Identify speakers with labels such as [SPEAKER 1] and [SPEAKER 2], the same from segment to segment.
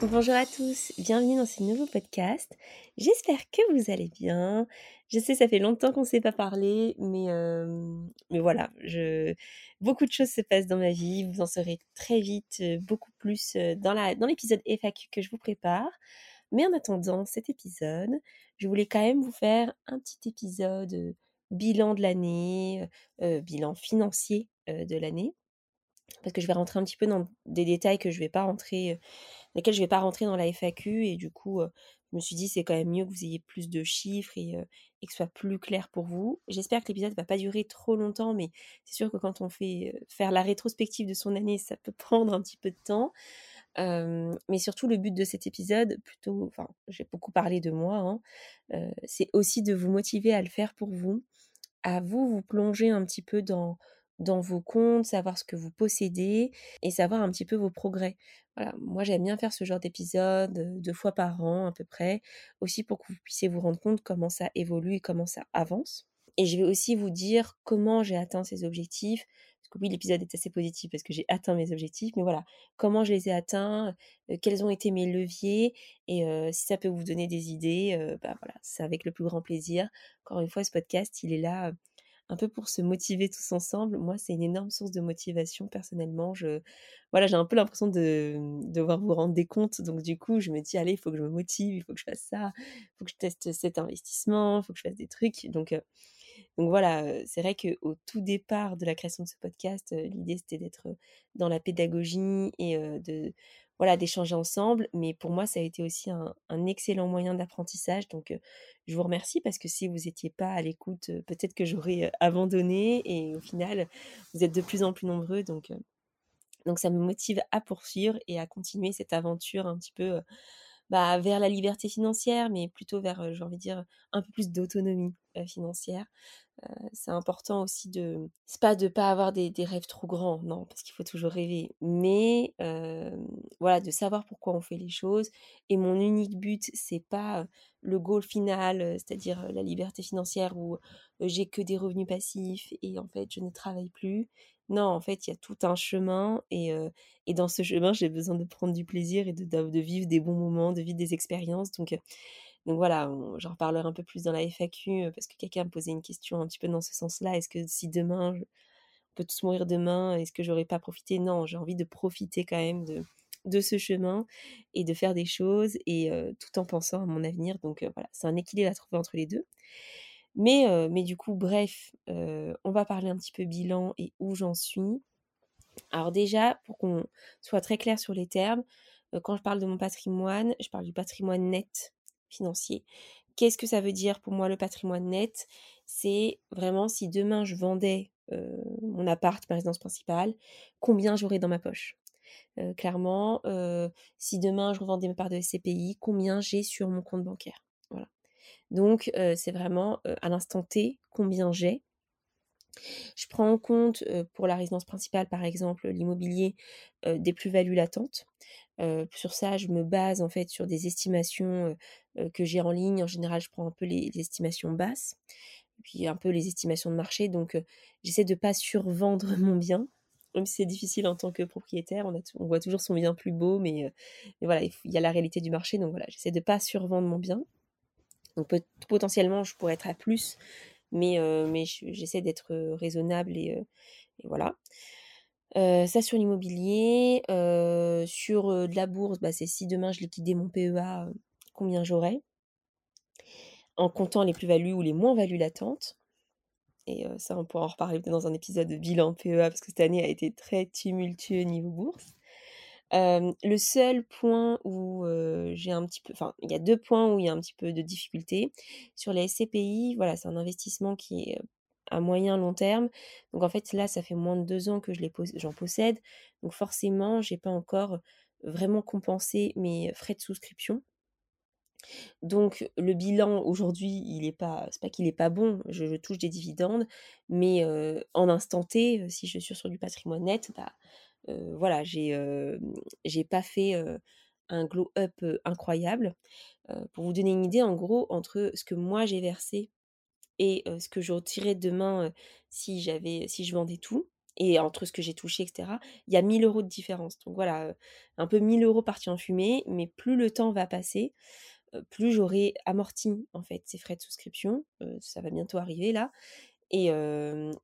[SPEAKER 1] Bonjour à tous, bienvenue dans ce nouveau podcast. J'espère que vous allez bien. Je sais, ça fait longtemps qu'on ne s'est pas parlé, mais, mais voilà, beaucoup de choses se passent dans ma vie. Vous en saurez très vite, beaucoup plus dans, la... dans l'épisode FAQ que je vous prépare. Mais en attendant cet épisode, je voulais quand même vous faire un petit épisode bilan de l'année, bilan financier de l'année parce que je vais rentrer un petit peu dans des détails que je vais pas rentrer, lesquels je vais pas rentrer dans la FAQ et du coup, je me suis dit c'est quand même mieux que vous ayez plus de chiffres et, que ce soit plus clair pour vous. J'espère que l'épisode va pas durer trop longtemps, mais c'est sûr que quand on fait faire la rétrospective de son année, ça peut prendre un petit peu de temps. mais surtout le but de cet épisode, plutôt, enfin, j'ai beaucoup parlé de moi, hein, c'est aussi de vous motiver à le faire pour vous, à vous vous plonger un petit peu dans dans vos comptes, savoir ce que vous possédez et savoir un petit peu vos progrès. Voilà, moi j'aime bien faire ce genre d'épisode deux fois par an à peu près, aussi pour que vous puissiez vous rendre compte comment ça évolue et comment ça avance. Et je vais aussi vous dire comment j'ai atteint ces objectifs. Oui, l'épisode est assez positif parce que j'ai atteint mes objectifs, mais voilà, comment je les ai atteints, quels ont été mes leviers, et si ça peut vous donner des idées, bah voilà, c'est avec le plus grand plaisir. Encore une fois, ce podcast, il est là un peu pour se motiver tous ensemble. Moi, c'est une énorme source de motivation personnellement. Je, voilà, j'ai un peu l'impression de mmh, devoir vous rendre des comptes. Donc du coup, je me dis allez, il faut que je me motive, il faut que je fasse ça, il faut que je teste cet investissement, il faut que je fasse des trucs. Donc donc voilà, c'est vrai qu'au tout départ de la création de ce podcast, l'idée c'était d'être dans la pédagogie et de voilà, d'échanger ensemble. Mais pour moi, ça a été aussi un, excellent moyen d'apprentissage. Donc, je vous remercie parce que si vous n'étiez pas à l'écoute, peut-être que j'aurais abandonné. Et au final, vous êtes de plus en plus nombreux. Donc, ça me motive à poursuivre et à continuer cette aventure un petit peu bah, vers la liberté financière, mais plutôt vers, j'ai envie de dire, un peu plus d'autonomie financière. C'est important aussi de c'est pas de pas avoir des, rêves trop grands non parce qu'il faut toujours rêver. Mais voilà de savoir pourquoi on fait les choses. Et mon unique but c'est pas le goal final c'est-à-dire la liberté financière où j'ai que des revenus passifs et en fait je ne travaille plus. Non en fait il y a tout un chemin et, et dans ce chemin j'ai besoin de prendre du plaisir et de, de, vivre des bons moments de vivre des expériences. Donc donc voilà, j'en reparlerai un peu plus dans la FAQ parce que quelqu'un me posait une question un petit peu dans ce sens-là. Est-ce que si demain, on peut tous mourir demain, est-ce que j'aurais pas profité? Non, j'ai envie de profiter quand même de, ce chemin et de faire des choses et tout en pensant à mon avenir. Donc voilà, c'est un équilibre à trouver entre les deux. Mais, mais du coup, bref, on va parler un petit peu bilan et où j'en suis. Alors déjà, pour qu'on soit très clair sur les termes, quand je parle de mon patrimoine, je parle du patrimoine net financier. Qu'est-ce que ça veut dire pour moi le patrimoine net? C'est vraiment si demain je vendais mon appart, ma résidence principale, combien j'aurais dans ma poche? clairement, si demain je revendais ma part de SCPI, combien j'ai sur mon compte bancaire? Voilà. Donc c'est vraiment à l'instant T combien j'ai. Je prends en compte pour la résidence principale, par exemple, l'immobilier, des plus-values latentes. sur ça, je me base en fait sur des estimations que j'ai en ligne. En général, je prends un peu les, estimations basses, puis un peu les estimations de marché. Donc, j'essaie de ne pas survendre mon bien. C'est difficile en tant que propriétaire, on, voit toujours son bien plus beau, mais, voilà, il, y a la réalité du marché. Donc voilà, j'essaie de ne pas survendre mon bien. Donc potentiellement, je pourrais être à plus, mais, j'essaie d'être raisonnable et, voilà. ça sur l'immobilier, sur de la bourse, bah, c'est si demain je liquidais mon PEA, combien j'aurais, en comptant les plus-values ou les moins-values latentes. Et ça, on pourra en reparler dans un épisode de bilan PEA, parce que cette année a été très tumultueux niveau bourse. Le seul point où j'ai un petit peu, enfin, il y a deux points où il y a un petit peu de difficulté. Sur les SCPI, voilà, c'est un investissement qui est à moyen long terme. Donc en fait, là, ça fait moins de deux ans que je j'en possède. Donc forcément, j'ai pas encore vraiment compensé mes frais de souscription. Donc le bilan aujourd'hui, il est pas c'est pas qu'il est pas bon, je touche des dividendes, mais en instant T, si je suis sur du patrimoine net, bah, voilà, j'ai, pas fait, un glow up, incroyable. pour vous donner une idée, en gros, entre ce que moi j'ai versé et ce que je retirais demain, si j'avais si je vendais tout et entre ce que j'ai touché etc., il y a 1 000 € de différence. Donc voilà, un peu 1 000 € partis en fumée, mais plus le temps va passer, plus j'aurai amorti en fait ces frais de souscription, ça va bientôt arriver là et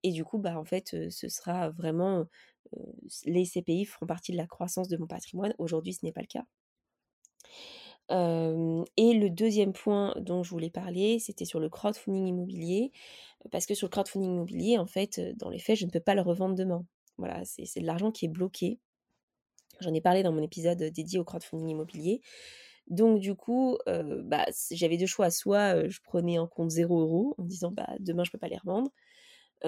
[SPEAKER 1] et du coup, bah, en fait, ce sera vraiment, les CPI feront partie de la croissance de mon patrimoine. Aujourd'hui, ce n'est pas le cas. et le deuxième point dont je voulais parler, c'était sur le crowdfunding immobilier, parce que sur le crowdfunding immobilier, en fait, dans les faits, je ne peux pas le revendre demain. Voilà, c'est de l'argent qui est bloqué. J'en ai parlé dans mon épisode dédié au crowdfunding immobilier. Donc du coup, bah, j'avais deux choix. Soit je prenais en compte 0 euros en disant bah, demain je peux pas les revendre.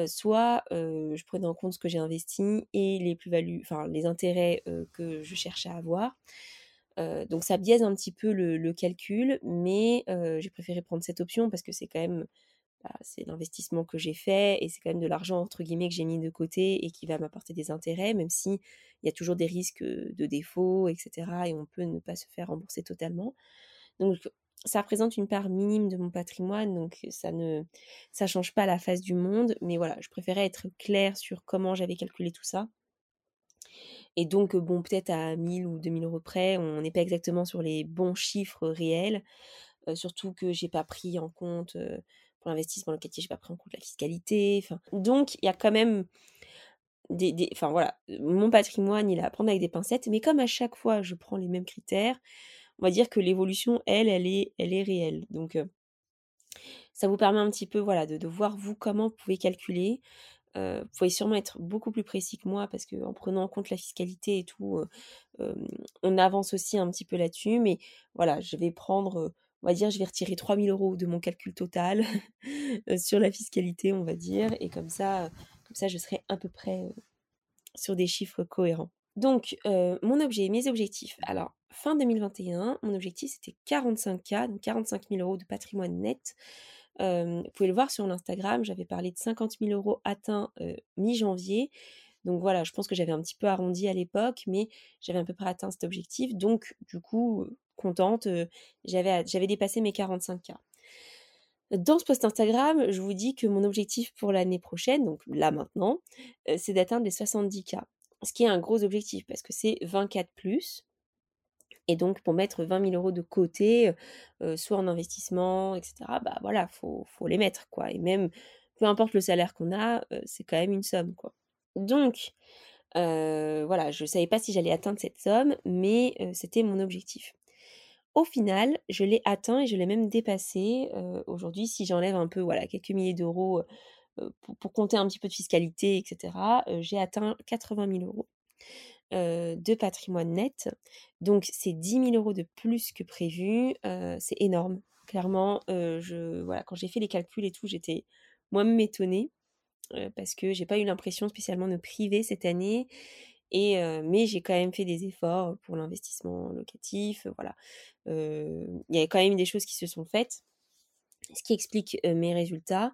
[SPEAKER 1] Soit je prenais en compte ce que j'ai investi et les plus-values, enfin les intérêts que je cherchais à avoir. donc ça biaise un petit peu le calcul, mais j'ai préféré prendre cette option parce que c'est quand même bah, l'investissement que j'ai fait et c'est quand même de l'argent entre guillemets que j'ai mis de côté et qui va m'apporter des intérêts, même si il y a toujours des risques de défaut, etc. Et on peut ne pas se faire rembourser totalement. Ça représente une part minime de mon patrimoine, donc ça ne ça change pas la face du monde. Mais voilà, je préférais être claire sur comment j'avais calculé tout ça. Et donc, bon, peut-être à 1000 ou 2000 euros près, on n'est pas exactement sur les bons chiffres réels. surtout que j'ai pas pris en compte pour l'investissement locatif, j'ai pas pris en compte la fiscalité. Donc, il y a quand même des, Enfin, voilà, mon patrimoine, il est à prendre avec des pincettes, mais comme à chaque fois, je prends les mêmes critères, on va dire que l'évolution, elle, elle est, elle est réelle. Donc, ça vous permet un petit peu, voilà, de, voir, vous, comment vous pouvez calculer. vous pouvez sûrement être beaucoup plus précis que moi parce qu'en prenant en compte la fiscalité et tout, on avance aussi un petit peu là-dessus. Mais voilà, je vais prendre on va dire, je vais retirer 3000 euros de mon calcul total sur la fiscalité, on va dire, et comme ça, comme ça, je serai à peu près sur des chiffres cohérents. Donc, mon objet, mes objectifs. Alors, fin 2021, mon objectif c'était 45K, donc 45 000 euros de patrimoine net. vous pouvez le voir sur l'Instagram, j'avais parlé de 50 000 euros atteints mi-janvier. Donc voilà, je pense que j'avais un petit peu arrondi à l'époque, mais j'avais à peu près atteint cet objectif. Donc, du coup, contente, j'avais, j'avais dépassé mes 45K. Dans ce post Instagram, je vous dis que mon objectif pour l'année prochaine, donc là maintenant, c'est d'atteindre les 70K. Ce qui est un gros objectif parce que c'est 24 plus. Et donc pour mettre 20 000 euros de côté, soit en investissement, etc., bah voilà, faut, les mettre quoi. Et même, peu importe le salaire qu'on a, c'est quand même une somme quoi. Donc, voilà, je ne savais pas si j'allais atteindre cette somme, mais c'était mon objectif. Au final, je l'ai atteint et je l'ai même dépassé. Aujourd'hui, si j'enlève un peu, voilà, quelques milliers d'euros pour, compter un petit peu de fiscalité, etc., j'ai atteint 80 000 euros de patrimoine net. Donc, c'est 10 000 euros de plus que prévu. c'est énorme. Clairement, je, voilà, quand j'ai fait les calculs et tout, j'étais moi-même étonnée parce que j'ai pas eu l'impression spécialement de priver cette année. Et, mais j'ai quand même fait des efforts pour l'investissement locatif. Voilà. Il y a quand même des choses qui se sont faites, ce qui explique mes résultats.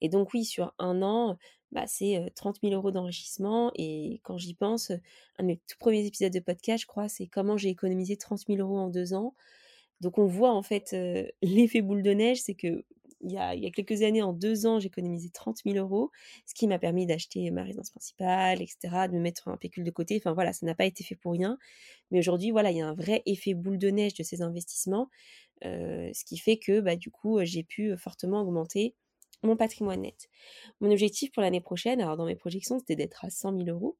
[SPEAKER 1] Et donc oui, sur un an, bah, c'est 30 000 euros d'enrichissement. Et quand j'y pense, un de mes tout premiers épisodes de podcast, je crois, c'est comment j'ai économisé 30 000 euros en deux ans. Donc on voit en fait l'effet boule de neige, c'est que il y, a, quelques années, en deux ans, j'ai économisé 30 000 euros, ce qui m'a permis d'acheter ma résidence principale, etc., de me mettre un pécule de côté. Enfin voilà, ça n'a pas été fait pour rien. Mais aujourd'hui, voilà, il y a un vrai effet boule de neige de ces investissements, euh, ce qui fait que bah, du coup, j'ai pu fortement augmenter mon patrimoine net. Mon objectif pour l'année prochaine, alors dans mes projections, c'était d'être à 100 000 euros.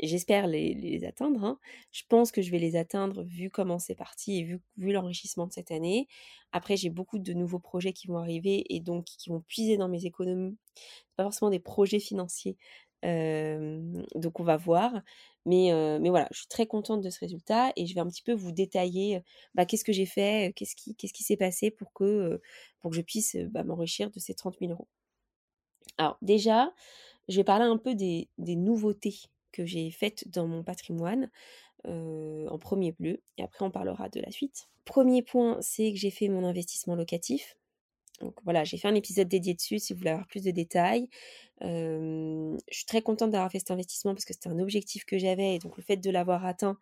[SPEAKER 1] J'espère les, atteindre. Hein. Je pense que je vais les atteindre vu comment c'est parti et vu, l'enrichissement de cette année. Après, j'ai beaucoup de nouveaux projets qui vont arriver et donc qui vont puiser dans mes économies. Pas forcément des projets financiers. donc on va voir. Mais, mais voilà, je suis très contente de ce résultat et je vais un petit peu vous détailler bah, qu'est-ce que j'ai fait, qu'est-ce qui, qu'est-ce s'est passé pour que, pour que je puisse bah, m'enrichir de ces 30 000 euros. Alors déjà, je vais parler un peu des nouveautés que j'ai faites dans mon patrimoine en premier bleu. Et après, on parlera de la suite. Premier point, c'est que j'ai fait mon investissement locatif. Donc voilà, j'ai fait un épisode dédié dessus si vous voulez avoir plus de détails. je suis très contente d'avoir fait cet investissement parce que c'était un objectif que j'avais et donc le fait de l'avoir atteint,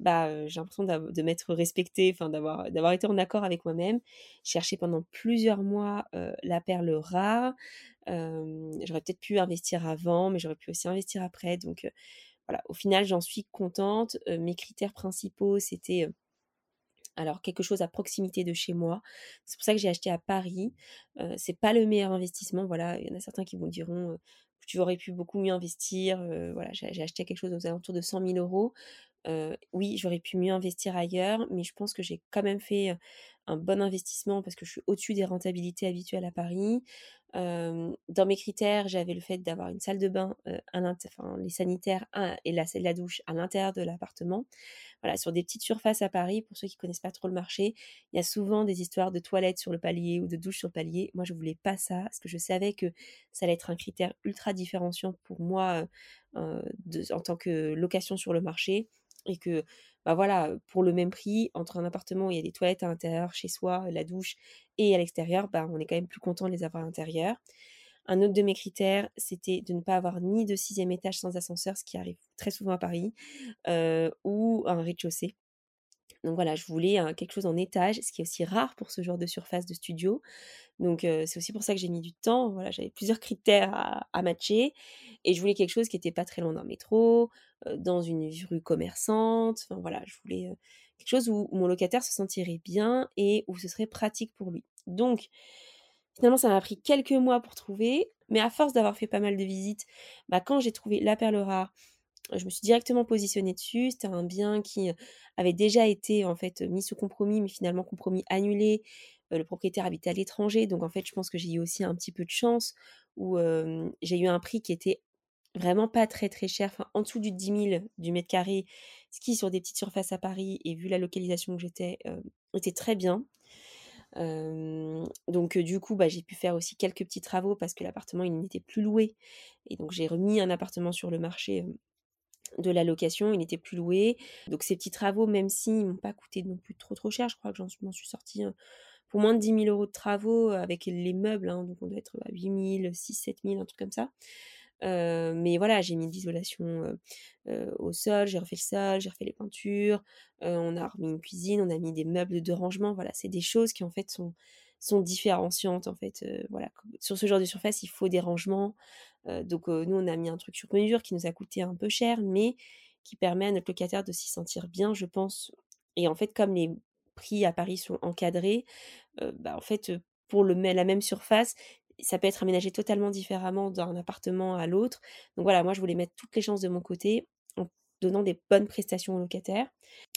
[SPEAKER 1] bah, j'ai l'impression de m'être respectée, enfin d'avoir, d'avoir été en accord avec moi-même. Cherché pendant plusieurs mois la perle rare. j'aurais peut-être pu investir avant, mais j'aurais pu aussi investir après. Donc voilà, au final, j'en suis contente. mes critères principaux, c'était alors quelque chose à proximité de chez moi. C'est pour ça que j'ai acheté à Paris. Euh, c'est pas le meilleur investissement. Voilà, il y en a certains qui vous diront tu aurais pu beaucoup mieux investir. voilà, j'ai acheté quelque chose aux alentours de 100 000 euros. Oui, j'aurais pu mieux investir ailleurs, mais je pense que j'ai quand même fait un bon investissement parce que je suis au-dessus des rentabilités habituelles à Paris. dans mes critères, j'avais le fait d'avoir une salle de bain, enfin, les sanitaires et la, la douche à l'intérieur de l'appartement voilà, sur des petites surfaces à Paris, pour ceux qui connaissent pas trop le marché, il y a souvent des histoires de toilettes sur le palier ou de douches sur le palier. Moi, je voulais pas ça, parce que je savais que ça allait être un critère ultra différenciant pour moi euh, en tant que location sur le marché, et que bah voilà, pour le même prix, entre un appartement où il y a des toilettes à l'intérieur, chez soi, la douche, et à l'extérieur, bah, on est quand même plus content de les avoir à l'intérieur. Un autre de mes critères, c'était de ne pas avoir ni de sixième étage sans ascenseur, ce qui arrive très souvent à Paris, ou un rez-de-chaussée. Donc voilà, je voulais quelque chose en étage, ce qui est aussi rare pour ce genre de surface de studio. Donc c'est aussi pour ça que j'ai mis du temps. Voilà, j'avais plusieurs critères à, matcher et je voulais quelque chose qui n'était pas très loin d'un métro, dans une rue commerçante. Enfin voilà, je voulais quelque chose où, mon locataire se sentirait bien et où ce serait pratique pour lui. Donc Finalement, ça m'a pris quelques mois pour trouver, mais à force d'avoir fait pas mal de visites, bah, quand j'ai trouvé la perle rare, je me suis directement positionnée dessus. C'était un bien qui avait déjà été en fait mis sous compromis, mais finalement compromis annulé. le propriétaire habitait à l'étranger, donc en fait, je pense que j'ai eu aussi un petit peu de chance où j'ai eu un prix qui était vraiment pas très très cher, enfin en dessous du 10 000 du mètre carré, ce qui sur des petites surfaces à Paris et vu la localisation que j'étais, était très bien donc du coup, bah, j'ai pu faire aussi quelques petits travaux parce que l'appartement, il n'était plus loué. Et donc j'ai remis un appartement sur le marché de la location, il n'était plus loué. Donc ces petits travaux, même s'ils m'ont pas coûté non plus trop trop cher, je crois que j'en suis sortie pour moins de 10 000 euros de travaux avec les meubles, hein, donc on doit être à 8 000, 6 7 000, un truc comme ça mais voilà, j'ai mis de l'isolation au sol, j'ai refait le sol, j'ai refait les peintures, on a remis une cuisine, on a mis des meubles de rangement. Voilà, c'est des choses qui en fait sont, sont différenciantes en fait. voilà, sur ce genre de surface, il faut des rangements. donc nous, on a mis un truc sur mesure qui nous a coûté un peu cher, mais qui permet à notre locataire de s'y sentir bien, je pense. Et en fait, comme les prix à Paris sont encadrés, bah en fait, pour le, la même surface, ça peut être aménagé totalement différemment d'un appartement à l'autre. Donc voilà, moi je voulais mettre toutes les chances de mon côté donnant des bonnes prestations aux locataires.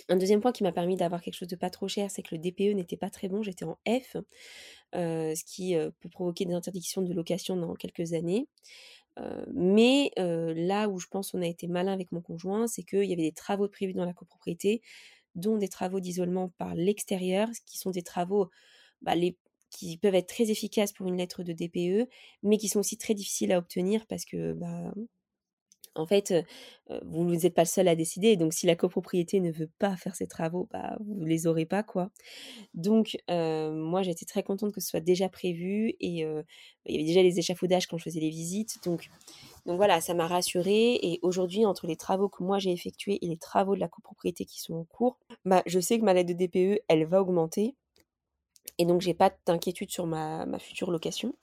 [SPEAKER 1] Un deuxième point qui m'a permis d'avoir quelque chose de pas trop cher, c'est que le DPE n'était pas très bon, j'étais en F, euh, ce qui euh, peut provoquer des interdictions de location dans quelques années. Euh, mais là où je pense on a été malin avec mon conjoint, c'est qu'il y avait des travaux prévus dans la copropriété, dont des travaux d'isolement par l'extérieur, qui sont des travaux bah, qui peuvent être très efficaces pour une lettre de DPE, mais qui sont aussi très difficiles à obtenir parce que, bah, en fait, vous n'êtes pas le seul à décider. Donc, si la copropriété ne veut pas faire ses travaux, bah, vous ne les aurez pas, quoi. Donc, moi, j'étais très contente que ce soit déjà prévu et il y avait déjà les échafaudages quand je faisais les visites. Donc, donc voilà, ça m'a rassurée. Et aujourd'hui, entre les travaux que moi j'ai effectués et les travaux de la copropriété qui sont en cours, bah, je sais que ma lettre de DPE, elle va augmenter. Et donc, j'ai pas d'inquiétude sur ma, future location.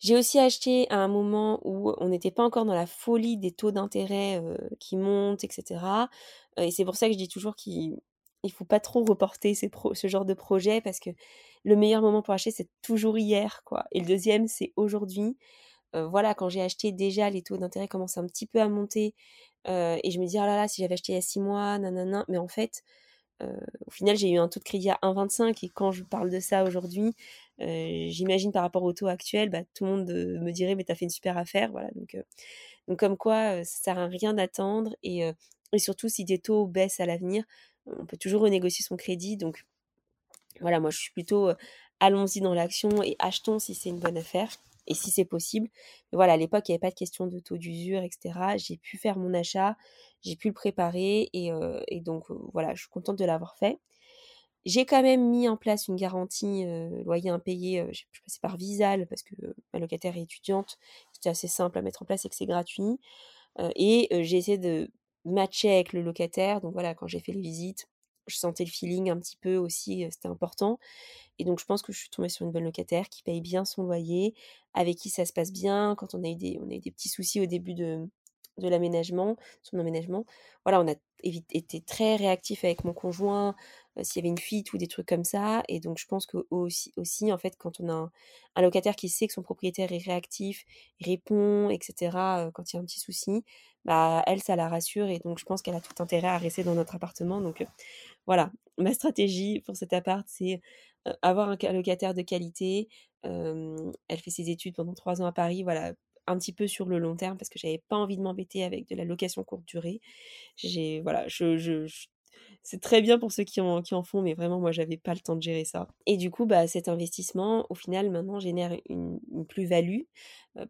[SPEAKER 1] J'ai aussi acheté à un moment où on n'était pas encore dans la folie des taux d'intérêt qui montent, etc. et c'est pour ça que je dis toujours qu'il ne faut pas trop reporter ce genre de projet parce que le meilleur moment pour acheter, c'est toujours hier. quoi. Et le deuxième, c'est aujourd'hui. voilà, quand j'ai acheté, déjà, les taux d'intérêt commencent un petit peu à monter. et je me dis, oh là là, si j'avais acheté il y a six mois, nanana. Mais en fait, au final, j'ai eu un taux de crédit à 1,25 et quand je parle de ça aujourd'hui, j'imagine par rapport au taux actuel, bah, tout le monde me dirait mais t'as fait une super affaire, voilà. Donc, comme quoi, ça sert à rien d'attendre et, surtout si des taux baissent à l'avenir, on peut toujours renégocier son crédit. Donc voilà, moi je suis plutôt allons-y dans l'action et achetons si c'est une bonne affaire. Et si c'est possible. Mais voilà, à l'époque, il n'y avait pas de question de taux d'usure, etc. J'ai pu faire mon achat, j'ai pu le préparer et, et donc voilà, je suis contente de l'avoir fait. J'ai quand même mis en place une garantie loyer impayé. je suis passée par Visal parce que ma locataire est étudiante. C'était assez simple à mettre en place et que c'est gratuit. et j'ai essayé de matcher avec le locataire. Donc voilà, quand j'ai fait les visites, je sentais le feeling un petit peu aussi, c'était important. Et donc je pense que je suis tombée sur une bonne locataire qui paye bien son loyer, avec qui ça se passe bien. Quand on a eu des, on a eu des petits soucis au début de, de l'aménagement, son aménagement, voilà, on a été très réactif avec mon conjoint, s'il y avait une fuite ou des trucs comme ça. Et donc, je pense que aussi, en fait, quand on a un, locataire qui sait que son propriétaire est réactif, répond, etc., quand il y a un petit souci, bah, elle, ça la rassure. Et donc, je pense qu'elle a tout intérêt à rester dans notre appartement. Donc, voilà, ma stratégie pour cet appart, c'est avoir un locataire de qualité. elle fait ses études pendant trois ans à Paris. Voilà, un petit peu sur le long terme parce que j'avais pas envie de m'embêter avec de la location courte durée. J'ai voilà, je, c'est très bien pour ceux qui en, qui en font, mais vraiment, moi, j'avais pas le temps de gérer ça. Et du coup, bah, cet investissement, au final, maintenant, génère une, plus-value,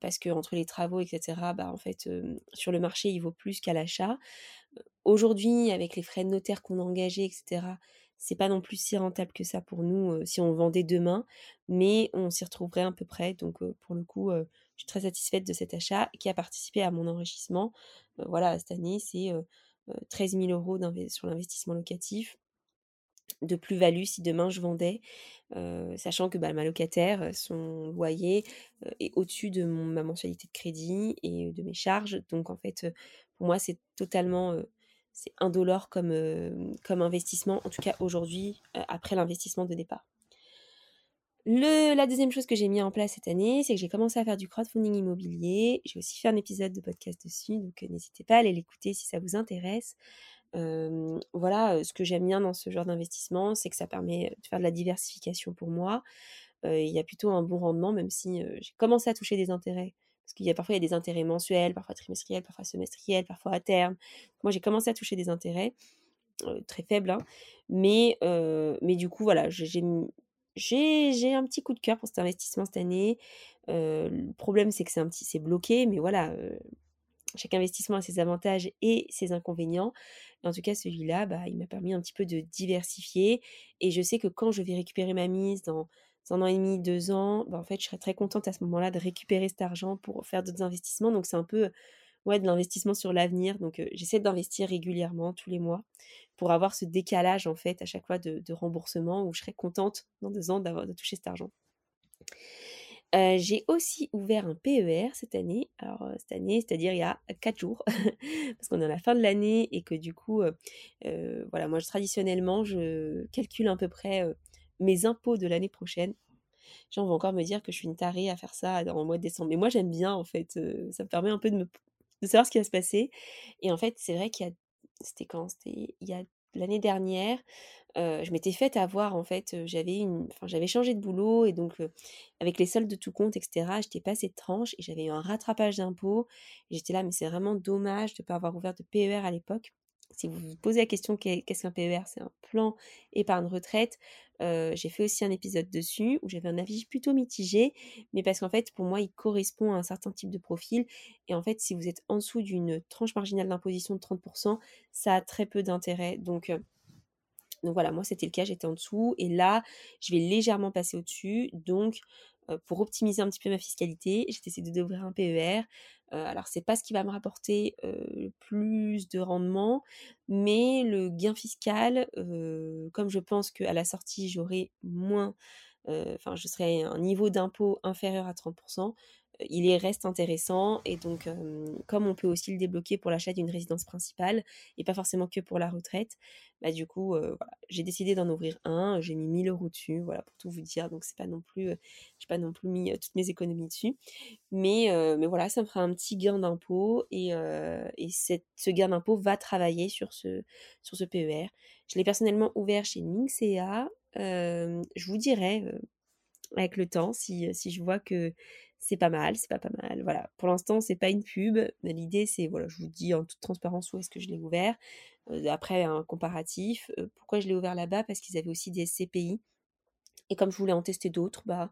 [SPEAKER 1] parce que entre les travaux, etc., bah, en fait, sur le marché, il vaut plus qu'à l'achat. Aujourd'hui, avec les frais de notaire qu'on a engagés, etc., c'est pas non plus si rentable que ça pour nous si on vendait demain, mais on s'y retrouverait à peu près. Donc, pour le coup, je suis très satisfaite de cet achat qui a participé à mon enrichissement. voilà, cette année, c'est 13 000 euros sur l'investissement locatif de plus-value si demain je vendais, sachant que bah, ma locataire, son loyer est au-dessus de ma mensualité de crédit et de mes charges. Donc en fait, pour moi, c'est totalement c'est indolore comme investissement, en tout cas aujourd'hui, après l'investissement de départ. La deuxième chose que j'ai mis en place cette année, c'est que j'ai commencé à faire du crowdfunding immobilier. J'ai aussi fait un épisode de podcast dessus, donc n'hésitez pas à aller l'écouter si ça vous intéresse. voilà, ce que j'aime bien dans ce genre d'investissement, c'est que ça permet de faire de la diversification pour moi. Il y a plutôt un bon rendement, même si j'ai commencé à toucher des intérêts. Parce qu'il y a parfois y a des intérêts mensuels, parfois trimestriels, parfois semestriels, parfois à terme. Moi, j'ai commencé à toucher des intérêts très faibles, hein. mais, mais du coup, voilà, j'ai j'ai un petit coup de cœur pour cet investissement cette année. le problème, c'est que c'est un petit, c'est bloqué, mais voilà, chaque investissement a ses avantages et ses inconvénients. en tout cas, celui-là, bah, il m'a permis un petit peu de diversifier. Et je sais que quand je vais récupérer ma mise dans un an et demi, deux ans, bah, en fait, je serais très contente à ce moment-là de récupérer cet argent pour faire d'autres investissements. Donc, c'est un peu ouais, de l'investissement sur l'avenir. Donc, j'essaie d'investir régulièrement, tous les mois, pour avoir ce décalage, en fait, à chaque fois de, remboursement où je serais contente dans deux ans d'avoir de toucher cet argent. j'ai aussi ouvert un PER cette année. Alors, cette année, c'est-à-dire il y a quatre jours, parce qu'on est à la fin de l'année et que du coup, voilà, moi, traditionnellement, je calcule à peu près mes impôts de l'année prochaine. J'en vais encore me dire que je suis une tarée à faire ça dans le mois de décembre. Mais moi, j'aime bien, en fait. ça me permet un peu de, me, de savoir ce qui va se passer. Et en fait, c'est vrai qu'il y a. C'était quand? C'était il y a l'année dernière. je m'étais faite avoir, en fait. J'avais une, enfin, j'avais changé de boulot et donc, avec les soldes de tout compte, etc., j'étais passée de tranche et j'avais eu un rattrapage d'impôts. J'étais là, mais c'est vraiment dommage de ne pas avoir ouvert de PER à l'époque si vous vous posez la question qu'est-ce qu'un PER, c'est un plan épargne retraite. J'ai fait aussi un épisode dessus où j'avais un avis plutôt mitigé, mais parce qu'en fait, pour moi, il correspond à un certain type de profil. Et en fait, si vous êtes en dessous d'une tranche marginale d'imposition de 30%, ça a très peu d'intérêt. Donc, donc voilà, moi c'était le cas, j'étais en dessous. Et là, je vais légèrement passer au-dessus. Donc, pour optimiser un petit peu ma fiscalité, j'ai décidé d'ouvrir un PER. alors c'est pas ce qui va me rapporter le plus de rendement, mais le gain fiscal, comme je pense qu'à la sortie j'aurai moins, enfin je serai à un niveau d'impôt inférieur à 30%, il reste intéressant et donc comme on peut aussi le débloquer pour l'achat d'une résidence principale et pas forcément que pour la retraite, bah du coup j'ai décidé d'en ouvrir un, j'ai mis 1000 euros dessus, voilà pour tout vous dire, donc c'est pas non plus, j'ai pas non plus mis toutes mes économies dessus, mais, mais voilà ça me fera un petit gain d'impôt et, et ce gain d'impôt va travailler sur ce, sur ce PER. Je l'ai personnellement ouvert chez Minxea, je vous dirai avec le temps si, si je vois que c'est pas mal, c'est pas pas mal. Voilà. Pour l'instant, c'est pas une pub. L'idée, c'est, voilà, je vous dis en toute transparence où est-ce que je l'ai ouvert. Euh, après, un comparatif. Euh, pourquoi je l'ai ouvert là-bas? Parce qu'ils avaient aussi des SCPI. Et comme je voulais en tester d'autres, bah,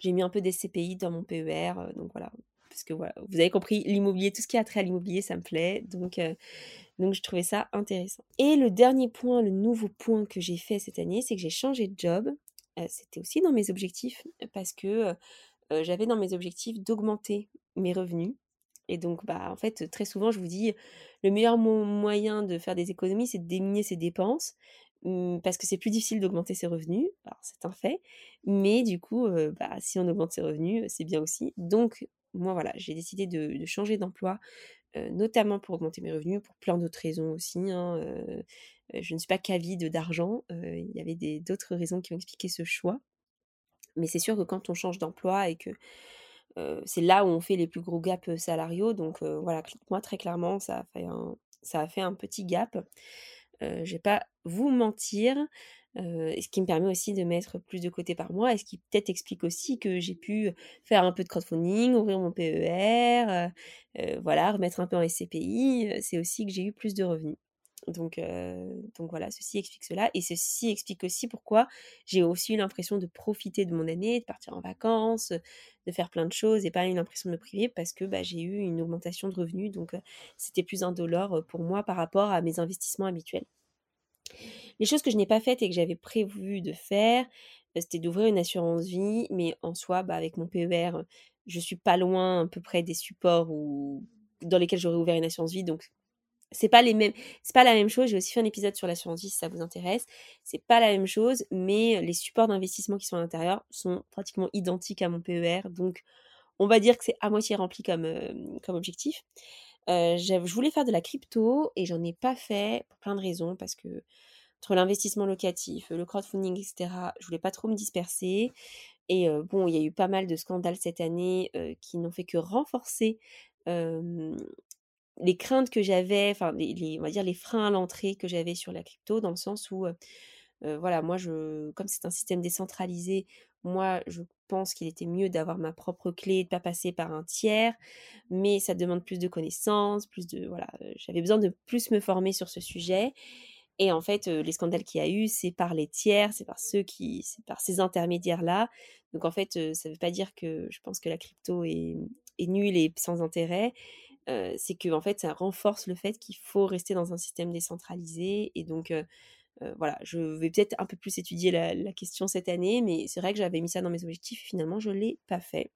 [SPEAKER 1] J'ai mis un peu des CPI dans mon PER, donc voilà. Parce que voilà, vous avez compris, l'immobilier, tout ce qui a trait à l'immobilier, ça me plaît. Donc, donc je trouvais ça intéressant. Et le dernier point, le nouveau point que j'ai fait cette année, c'est que j'ai changé de job. C'était aussi dans mes objectifs parce que j'avais dans mes objectifs d'augmenter mes revenus. Et donc, bah, en fait, très souvent, je vous dis, le meilleur moyen de faire des économies, c'est de diminuer ses dépenses, mmh, parce que c'est plus difficile d'augmenter ses revenus. C'est un fait. Mais du coup, bah, si on augmente ses revenus, c'est bien aussi. Donc, moi, voilà, j'ai décidé de, changer d'emploi, notamment pour augmenter mes revenus, pour plein d'autres raisons aussi. Hein, je ne suis pas qu'avide d'argent. Il y avait d'autres raisons qui ont expliqué ce choix. Mais c'est sûr que quand on change d'emploi et que c'est là où on fait les plus gros gaps salariaux. Donc voilà, moi très clairement, ça a fait un, ça a fait un petit gap. je vais pas vous mentir. ce qui me permet aussi de mettre plus de côté par mois, et ce qui peut-être explique aussi que j'ai pu faire un peu de crowdfunding, ouvrir mon PER, voilà, remettre un peu en SCPI, c'est aussi que j'ai eu plus de revenus. Donc, donc voilà, ceci explique cela. Et ceci explique aussi pourquoi j'ai aussi eu l'impression de profiter de mon année, de partir en vacances, de faire plein de choses et pas eu l'impression de me priver parce que bah, j'ai eu une augmentation de revenus. Donc c'était plus indolore pour moi par rapport à mes investissements habituels. Les choses que je n'ai pas faites et que j'avais prévu de faire, c'était d'ouvrir une assurance vie, mais en soi, bah, avec mon PER, je suis pas loin à peu près des supports dans lesquels j'aurais ouvert une assurance vie, donc c'est pas les mêmes c'est pas la même chose j'ai aussi fait un épisode sur l'assurance vie si ça vous intéresse c'est pas la même chose mais les supports d'investissement qui sont à l'intérieur sont pratiquement identiques à mon PER donc on va dire que c'est à moitié rempli comme, euh, comme objectif. Euh, je voulais faire de la crypto et j'en ai pas fait pour plein de raisons parce que entre l'investissement locatif le crowdfunding etc je voulais pas trop me disperser. Et euh, bon il y a eu pas mal de scandales cette année qui n'ont fait que renforcer les craintes que j'avais, enfin les, on va dire les freins à l'entrée que j'avais sur la crypto, dans le sens où, voilà, moi je, comme c'est un système décentralisé, moi je pense qu'il était mieux d'avoir ma propre clé, de pas passer par un tiers, mais ça demande plus de connaissances, plus de, voilà, j'avais besoin de plus me former sur ce sujet. Et en fait, les scandales qu'il y a eu, c'est par les tiers, c'est par ceux qui, c'est par ces intermédiaires-là. Donc en fait, ça ne veut pas dire que je pense que la crypto est nulle et sans intérêt c'est que en fait ça renforce le fait qu'il faut rester dans un système décentralisé et donc voilà, je vais peut-être un peu plus étudier la, question cette année, mais c'est vrai que j'avais mis ça dans mes objectifs, finalement je l'ai pas fait.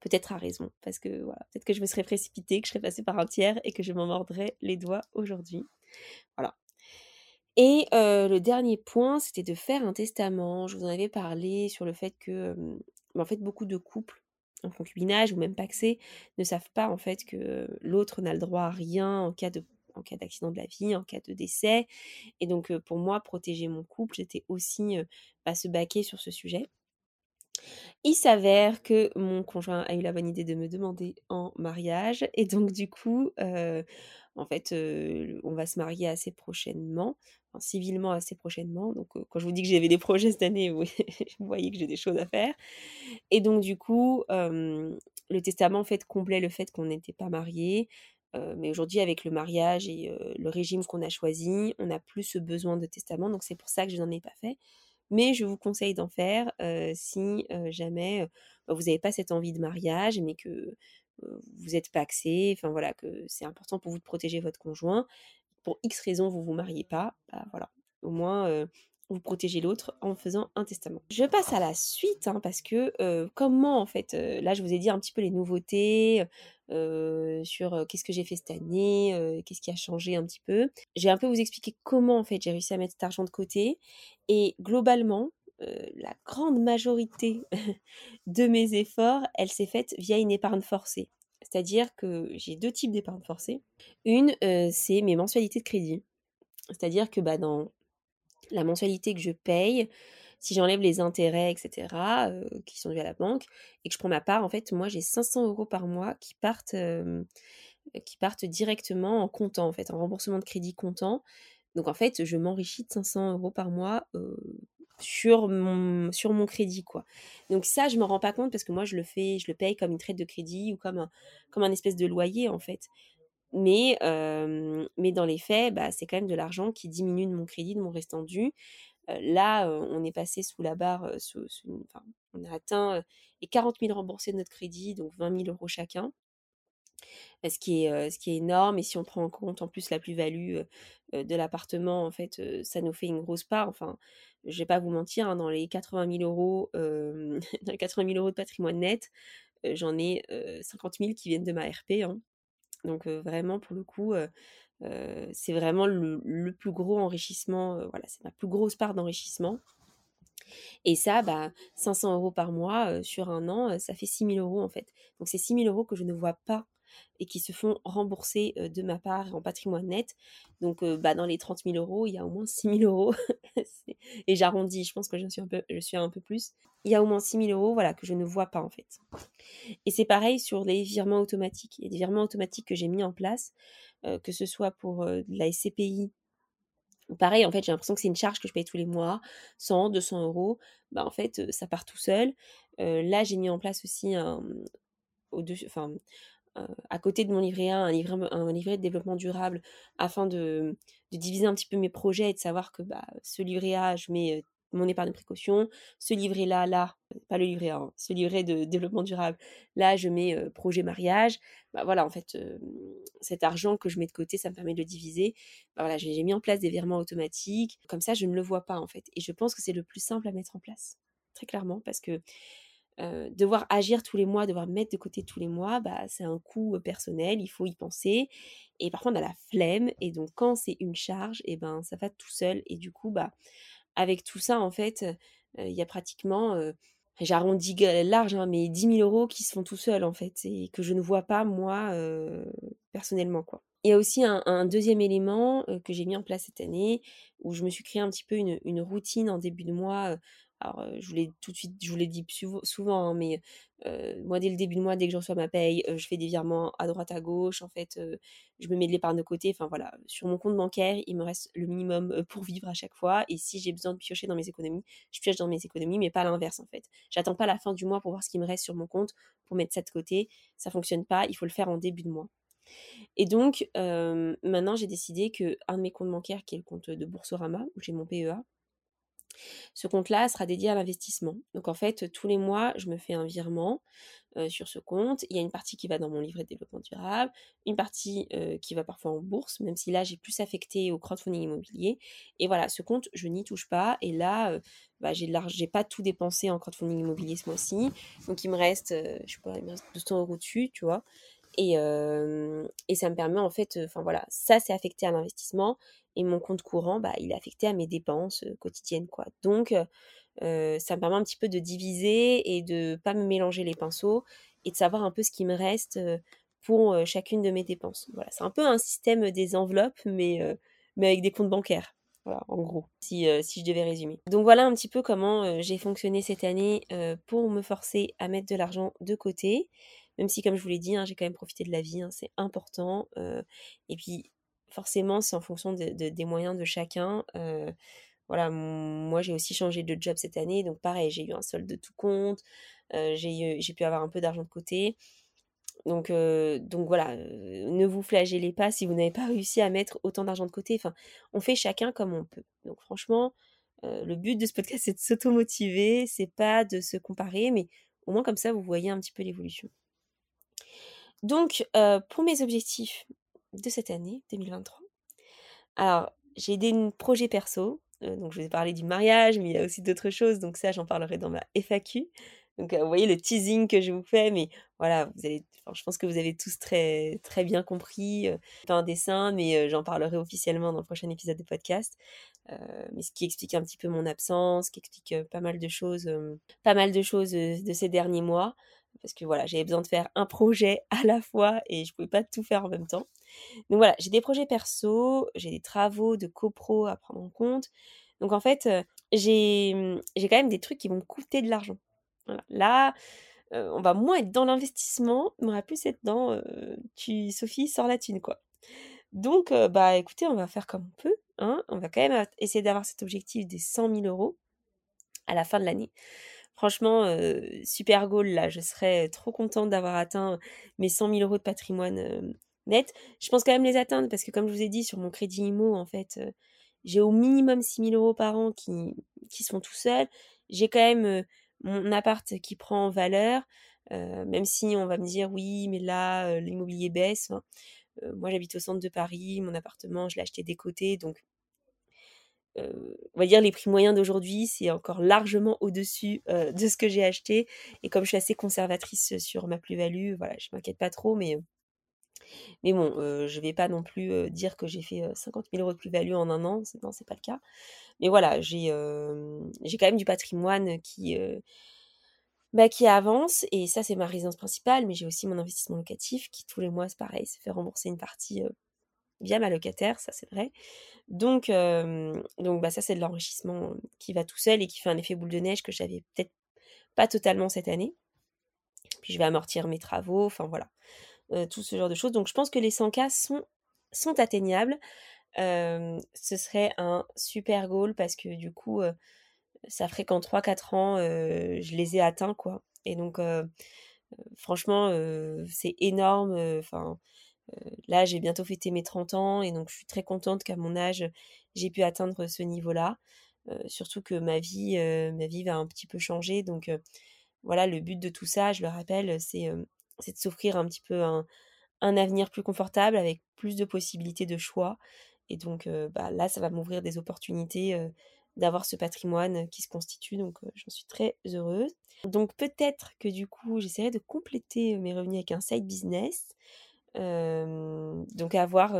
[SPEAKER 1] Peut-être à raison, parce que voilà, peut-être que je me serais précipitée, que je serais passée par un tiers et que je m'en mordrais les doigts aujourd'hui. Voilà. Et le dernier point, c'était de faire un testament. Je vous en avais parlé sur le fait que, en fait, beaucoup de couples en concubinage ou même paxé ne savent pas en fait que l'autre n'a le droit à rien en cas de en cas d'accident de la vie, en cas de décès. Et donc pour moi, protéger mon couple, j'étais aussi à bah, se baquer sur ce sujet. Il s'avère que mon conjoint a eu la bonne idée de me demander en mariage et donc du coup, en fait, on va se marier assez prochainement, civilement assez prochainement. Donc, quand je vous dis que j'avais des projets cette année, vous voyez que j'ai des choses à faire. Et donc, du coup, le testament, en fait, comblait le fait qu'on n'était pas mariés. mais aujourd'hui, avec le mariage et le régime qu'on a choisi, on n'a plus ce besoin de testament. Donc, c'est pour ça que je n'en ai pas fait. Mais je vous conseille d'en faire si jamais bah, vous n'avez pas cette envie de mariage, mais que vous êtes paxé, enfin voilà, que c'est important pour vous de protéger votre conjoint. Pour X raisons, vous vous mariez pas, bah, voilà. Au moins, vous protégez l'autre en faisant un testament. Je passe à la suite, hein, parce que comment en fait, là je vous ai dit un petit peu les nouveautés sur qu'est-ce que j'ai fait cette année, qu'est-ce qui a changé un petit peu. J'ai un peu vous expliquer comment en fait j'ai réussi à mettre cet argent de côté. Et globalement, la grande majorité de mes efforts, elle s'est faite via une épargne forcée. C'est-à-dire que j'ai deux types d'épargne forcée. Une, c'est mes mensualités de crédit. C'est-à-dire que bah, dans la mensualité que je paye, si j'enlève les intérêts, etc., qui sont dus à la banque, et que je prends ma part, en fait, moi, j'ai 500 euros par mois qui partent, directement en comptant, en fait, en remboursement de crédit comptant. Donc, en fait, je m'enrichis de 500 euros par mois sur mon, crédit, quoi. Donc ça, je me rends pas compte parce que moi, je le fais, je le paye comme une traite de crédit ou comme comme un espèce de loyer, en fait. Mais, mais dans les faits, bah, c'est quand même de l'argent qui diminue de mon crédit, de mon restant dû. là, on est passé sous la barre, on a atteint les 40 000 remboursés de notre crédit, donc 20 000 euros chacun ce qui est, ce qui est énorme. Et si on prend en compte en plus la plus-value de l'appartement, en fait, ça nous fait une grosse part. Enfin, je vais pas vous mentir, hein, dans les 80 000 euros, dans les 80 euros de patrimoine net, j'en ai 50 000 qui viennent de ma RP. Hein. Donc vraiment, pour le coup, c'est vraiment le, plus gros enrichissement. voilà, c'est ma plus grosse part d'enrichissement. Et ça, bah, 500 euros par mois sur un an, ça fait 6 000 euros en fait. Donc c'est 6 000 euros que je ne vois pas et qui se font rembourser de ma part en patrimoine net. Donc bah, dans les 30 000 euros, il y a au moins 6 000 euros. et j'arrondis, je pense que je suis, un peu, je suis un peu plus. Il y a au moins 6 000 euros voilà, que je ne vois pas en fait. Et c'est pareil sur les virements automatiques. Il y a des virements automatiques que j'ai mis en place, que ce soit pour la SCPI Pareil, en fait, j'ai l'impression que c'est une charge que je paye tous les mois, 100, 200 euros. Bah, en fait, ça part tout seul. là, j'ai mis en place aussi un, au enfin, à côté de mon livret A, un livret, un livret de développement durable afin de, diviser un petit peu mes projets et de savoir que bah, ce livret A, je mets mon épargne de précaution. Ce livret-là, là, pas le livret A, ce livret de développement durable, là, je mets projet mariage. Bah voilà, en fait, cet argent que je mets de côté, ça me permet de le diviser. Bah voilà, j'ai mis en place des virements automatiques. Comme ça, je ne le vois pas, en fait. Et je pense que c'est le plus simple à mettre en place, très clairement, parce que devoir agir tous les mois, devoir mettre de côté tous les mois, bah, c'est un coût personnel, il faut y penser. Et parfois, on a la flemme. Et donc, quand c'est une charge, et ben, ça va tout seul. Et du coup, bah, avec tout ça, en fait, il y a pratiquement, j'arrondis large, hein, mais 10 000 euros qui se font tout seuls, en fait, et que je ne vois pas, moi, personnellement, quoi. Il y a aussi un, deuxième élément que j'ai mis en place cette année, où je me suis créé un petit peu une routine en début de mois alors, je vous l'ai tout de suite, je vous l'ai dit souvent, hein, mais moi, dès le début de mois, dès que je reçois ma paye, je fais des virements à droite, à gauche. En fait, je me mets de l'épargne de côté. Enfin, voilà, sur mon compte bancaire, il me reste le minimum pour vivre à chaque fois. Et si j'ai besoin de piocher dans mes économies, je pioche dans mes économies, mais pas l'inverse, en fait. J'attends pas la fin du mois pour voir ce qui me reste sur mon compte, pour mettre ça de côté. Ça fonctionne pas. Il faut le faire en début de mois. Et donc, maintenant, j'ai décidé que un de mes comptes bancaires, qui est le compte de Boursorama, où j'ai mon PEA, ce compte-là sera dédié à l'investissement. Donc en fait, tous les mois, je me fais un virement sur ce compte. Il y a une partie qui va dans mon livret de développement durable, une partie qui va parfois en bourse, même si là j'ai plus affecté au crowdfunding immobilier. Et voilà, ce compte, je n'y touche pas. Et là, bah, j'ai pas tout dépensé en crowdfunding immobilier ce mois-ci. Donc il me reste, je sais pas, il me reste 200 euros dessus, tu vois. Et, et ça me permet en fait, enfin voilà, ça c'est affecté à l'investissement et mon compte courant, bah, il est affecté à mes dépenses quotidiennes, quoi. Donc, ça me permet un petit peu de diviser et de pas me mélanger les pinceaux et de savoir un peu ce qui me reste pour chacune de mes dépenses. Voilà, c'est un peu un système des enveloppes, mais, mais avec des comptes bancaires. Voilà, en gros, si, si je devais résumer. Donc voilà un petit peu comment j'ai fonctionné cette année pour me forcer à mettre de l'argent de côté. Même si, comme je vous l'ai dit, hein, j'ai quand même profité de la vie, hein, c'est important. et puis, forcément, c'est en fonction des moyens de chacun. voilà, moi j'ai aussi changé de job cette année, donc pareil, j'ai eu un solde de tout compte, j'ai pu avoir un peu d'argent de côté. Donc, donc voilà, ne vous flagellez pas si vous n'avez pas réussi à mettre autant d'argent de côté. Enfin, on fait chacun comme on peut. Donc franchement, le but de ce podcast, c'est de s'automotiver, c'est pas de se comparer, mais au moins comme ça, vous voyez un petit peu l'évolution. Donc, pour mes objectifs, de cette année 2023. Alors, j'ai des projets perso, euh, donc je vous ai parlé du mariage, mais il y a aussi d'autres choses, donc ça j'en parlerai dans ma FAQ. Donc euh, vous voyez le teasing que je vous fais, mais voilà, je pense que vous avez tous très, très bien compris. Euh, pas un dessin, mais j'en parlerai officiellement dans le prochain épisode de podcast. mais ce qui explique un petit peu mon absence, qui explique pas mal de choses, pas mal de choses de ces derniers mois parce que voilà, j'avais besoin de faire un projet à la fois et je pouvais pas tout faire en même temps. Donc voilà, j'ai des projets perso, j'ai des travaux de copro à prendre en compte. Donc en fait, mmh, j'ai quand même des trucs qui vont coûter de l'argent. Là, on va moins être dans l'investissement, mais on va plus être dans tu Sophie sors la thune quoi. Donc bah écoutez, on va faire comme on peut. Hein. On va quand même essayer d'avoir cet objectif des 100 000 euros à la fin de l'année. Franchement, super goal là. Je serais trop contente d'avoir atteint mes 100 000 euros de patrimoine net. Je pense quand même les atteindre parce que comme je vous ai dit sur mon crédit IMO, en fait, j'ai au minimum 6 000 euros par an qui, font tout seuls. J'ai quand même mon appart qui prend en valeur, même si on va me dire oui, mais là, l'immobilier baisse. Moi, j'habite au centre de Paris, mon appartement, je l'ai acheté des côtés, donc on va dire les prix moyens d'aujourd'hui, c'est encore largement au-dessus de ce que j'ai acheté. Et comme je suis assez conservatrice sur ma plus-value, voilà, je m'inquiète pas trop, mais mais bon, je vais pas non plus dire que j'ai fait 50 000 euros de plus-value en un an, non, c'est pas le cas. Mais voilà, j'ai j'ai quand même du patrimoine qui bah, qui avance et ça c'est ma résidence principale, mais j'ai aussi mon investissement locatif qui tous les mois c'est pareil, se fait rembourser une partie via ma locataire, ça c'est vrai. Donc, donc bah, ça c'est de l'enrichissement qui va tout seul et qui fait un effet boule de neige que j'avais peut-être pas totalement cette année. Puis je vais amortir mes travaux, enfin voilà, tout ce genre de choses. Donc je pense que les 100K sont, sont atteignables. ce serait un super goal parce que du coup, ça ferait qu'en 3-4 ans, je les ai atteints, quoi. Et donc, franchement, c'est énorme. Enfin, là, j'ai bientôt fêté mes 30 ans et donc je suis très contente qu'à mon âge, j'ai pu atteindre ce niveau-là. surtout que ma vie, ma vie va un petit peu changer. Donc voilà, le but de tout ça, je le rappelle, c'est de s'offrir un petit peu un, avenir plus confortable avec plus de possibilités de choix. Et donc bah, là, ça va m'ouvrir des opportunités d'avoir ce patrimoine qui se constitue. Donc j'en suis très heureuse. Donc peut-être que du coup, j'essaierai de compléter mes revenus avec un side business donc à voir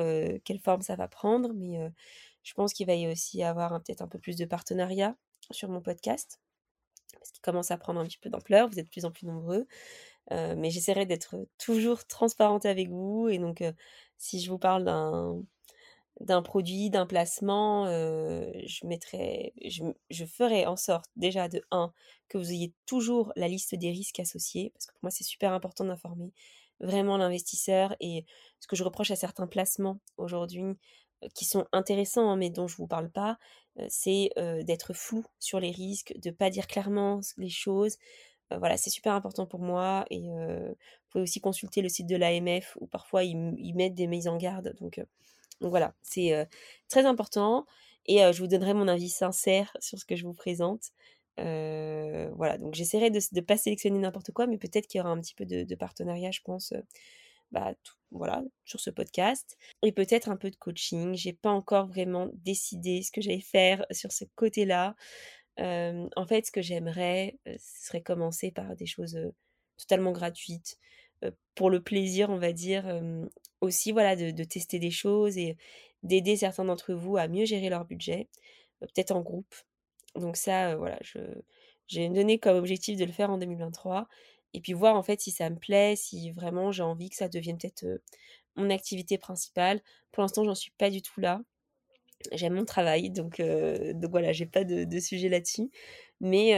[SPEAKER 1] quelle forme ça va prendre, mais je pense qu'il va y aussi avoir peut-être un peu plus de partenariat sur mon podcast, parce qu'il commence à prendre un petit peu d'ampleur, vous êtes de plus en plus nombreux, mais j'essaierai d'être toujours transparente avec vous, et donc si je vous parle d'un d'un produit, d'un placement, je mettrai, je, je, ferai en sorte déjà de 1 que vous ayez toujours la liste des risques associés, parce que pour moi c'est super important d'informer vraiment l'investisseur. Et ce que je reproche à certains placements aujourd'hui, qui sont intéressants, hein, mais dont je ne vous parle pas, c'est d'être flou sur les risques, de ne pas dire clairement les choses. voilà, c'est super important pour moi. Et vous pouvez aussi consulter le site de l'AMF où parfois ils, mettent des mises en garde. Donc, donc voilà, c'est très important. Et je vous donnerai mon avis sincère sur ce que je vous présente voilà, donc j'essaierai de ne pas sélectionner n'importe quoi, mais peut-être qu'il y aura un petit peu de, partenariat, je pense, bah, voilà, sur ce podcast. Et peut-être un peu de coaching. J'ai pas encore vraiment décidé ce que j'allais faire sur ce côté-là. en fait, ce que j'aimerais, ce serait commencer par des choses totalement gratuites, pour le plaisir, on va dire, aussi, voilà, de, tester des choses et d'aider certains d'entre vous à mieux gérer leur budget, peut-être en groupe. Donc ça, voilà, je, j'ai donné comme objectif de le faire en 2023 et puis voir en fait si ça me plaît, si vraiment j'ai envie que ça devienne peut-être mon activité principale. Pour l'instant, j'en suis pas du tout là. J'aime mon travail, donc, donc voilà, j'ai pas de, sujet là-dessus. Mais,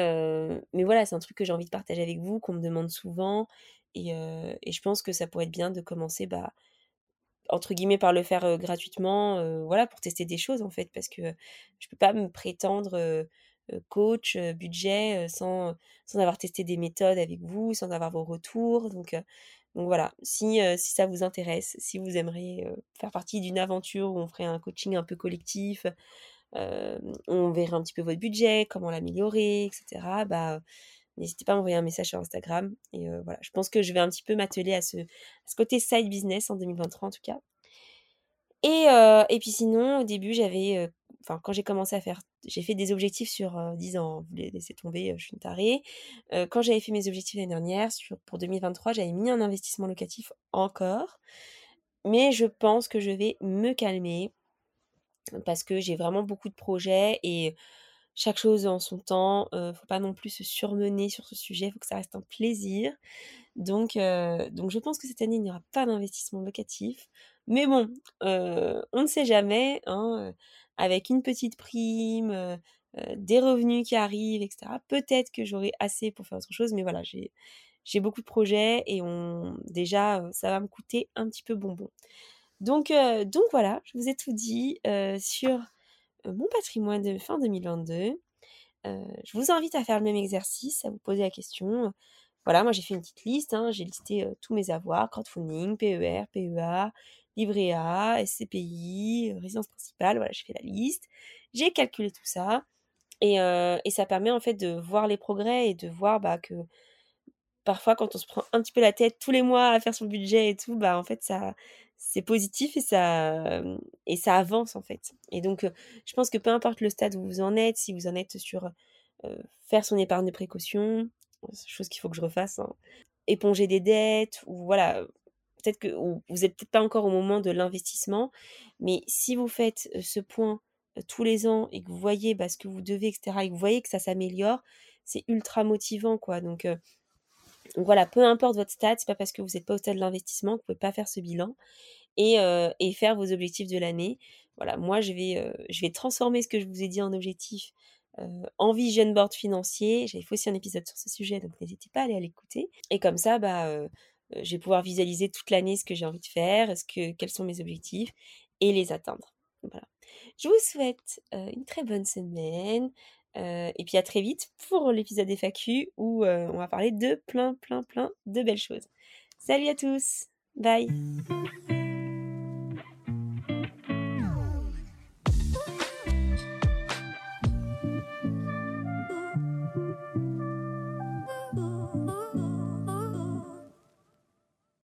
[SPEAKER 1] mais voilà, c'est un truc que j'ai envie de partager avec vous, qu'on me demande souvent. Et, et, je pense que ça pourrait être bien de commencer bah, entre guillemets par le faire gratuitement voilà pour tester des choses en fait parce que je peux pas me prétendre coach budget sans sans avoir testé des méthodes avec vous sans avoir vos retours donc donc voilà si ça vous intéresse si vous aimeriez faire partie d'une aventure où on ferait un coaching un peu collectif on verrait un petit peu votre budget comment l'améliorer etc bah n'hésitez pas à m'envoyer un message sur Instagram. Et voilà, je pense que je vais un petit peu m'atteler à ce, ce côté side business en 2023 en tout cas. Et, et puis sinon, au début, j'avais, enfin quand j'ai commencé à faire, j'ai fait des objectifs sur 10 ans, vous les laissez tomber, je suis une tarée. quand j'avais fait mes objectifs l'année dernière, pour 2023, j'avais mis un investissement locatif encore. Mais je pense que je vais me calmer parce que j'ai vraiment beaucoup de projets et chaque chose en son temps. ne faut pas non plus se surmener sur ce sujet. Il faut que ça reste un plaisir. Donc, donc je pense que cette année, il n'y aura pas d'investissement locatif. Mais bon, on ne sait jamais. Hein, avec une petite prime, des revenus qui arrivent, etc. Peut-être que j'aurai assez pour faire autre chose. Mais voilà, j'ai, j'ai beaucoup de projets et on, déjà, ça va me coûter un petit peu bonbon. Donc, donc voilà, je vous ai tout dit sur mon patrimoine de fin 2022. je vous invite à faire le même exercice, à vous poser la question. Voilà, moi j'ai fait une petite liste, hein. j'ai listé tous mes avoirs, crowdfunding, PER, PEA, livret A, SCPI, résidence principale, voilà, je fais la liste, j'ai calculé tout ça, et, et, ça permet en fait de voir les progrès et de voir bah, que parfois quand on se prend un petit peu la tête tous les mois à faire son budget et tout, bah en fait ça c'est positif et ça et ça avance en fait. Et donc je pense que peu importe le stade où vous en êtes, si vous en êtes sur faire son épargne de précaution, chose qu'il faut que je refasse, hein, éponger des dettes ou voilà, peut-être que vous n'êtes peut-être pas encore au moment de l'investissement, mais si vous faites ce point tous les ans et que vous voyez bah, ce que vous devez, etc., et que vous voyez que ça s'améliore, c'est ultra motivant, quoi. Donc, voilà, peu importe votre stade, c'est pas parce que vous n'êtes pas au stade de l'investissement que vous pouvez pas faire ce bilan et, faire vos objectifs de l'année. Voilà, moi je vais, je vais transformer ce que je vous ai dit en objectif en vision board financier. J'avais fait aussi un épisode sur ce sujet, donc n'hésitez pas à aller l'écouter. Et comme ça, bah, je vais pouvoir visualiser toute l'année ce que j'ai envie de faire, ce que, quels sont mes objectifs et les atteindre. Voilà. Je vous souhaite une très bonne semaine. et puis à très vite pour l'épisode FAQ où on va parler de plein, plein, plein de belles choses. Salut à tous. Bye.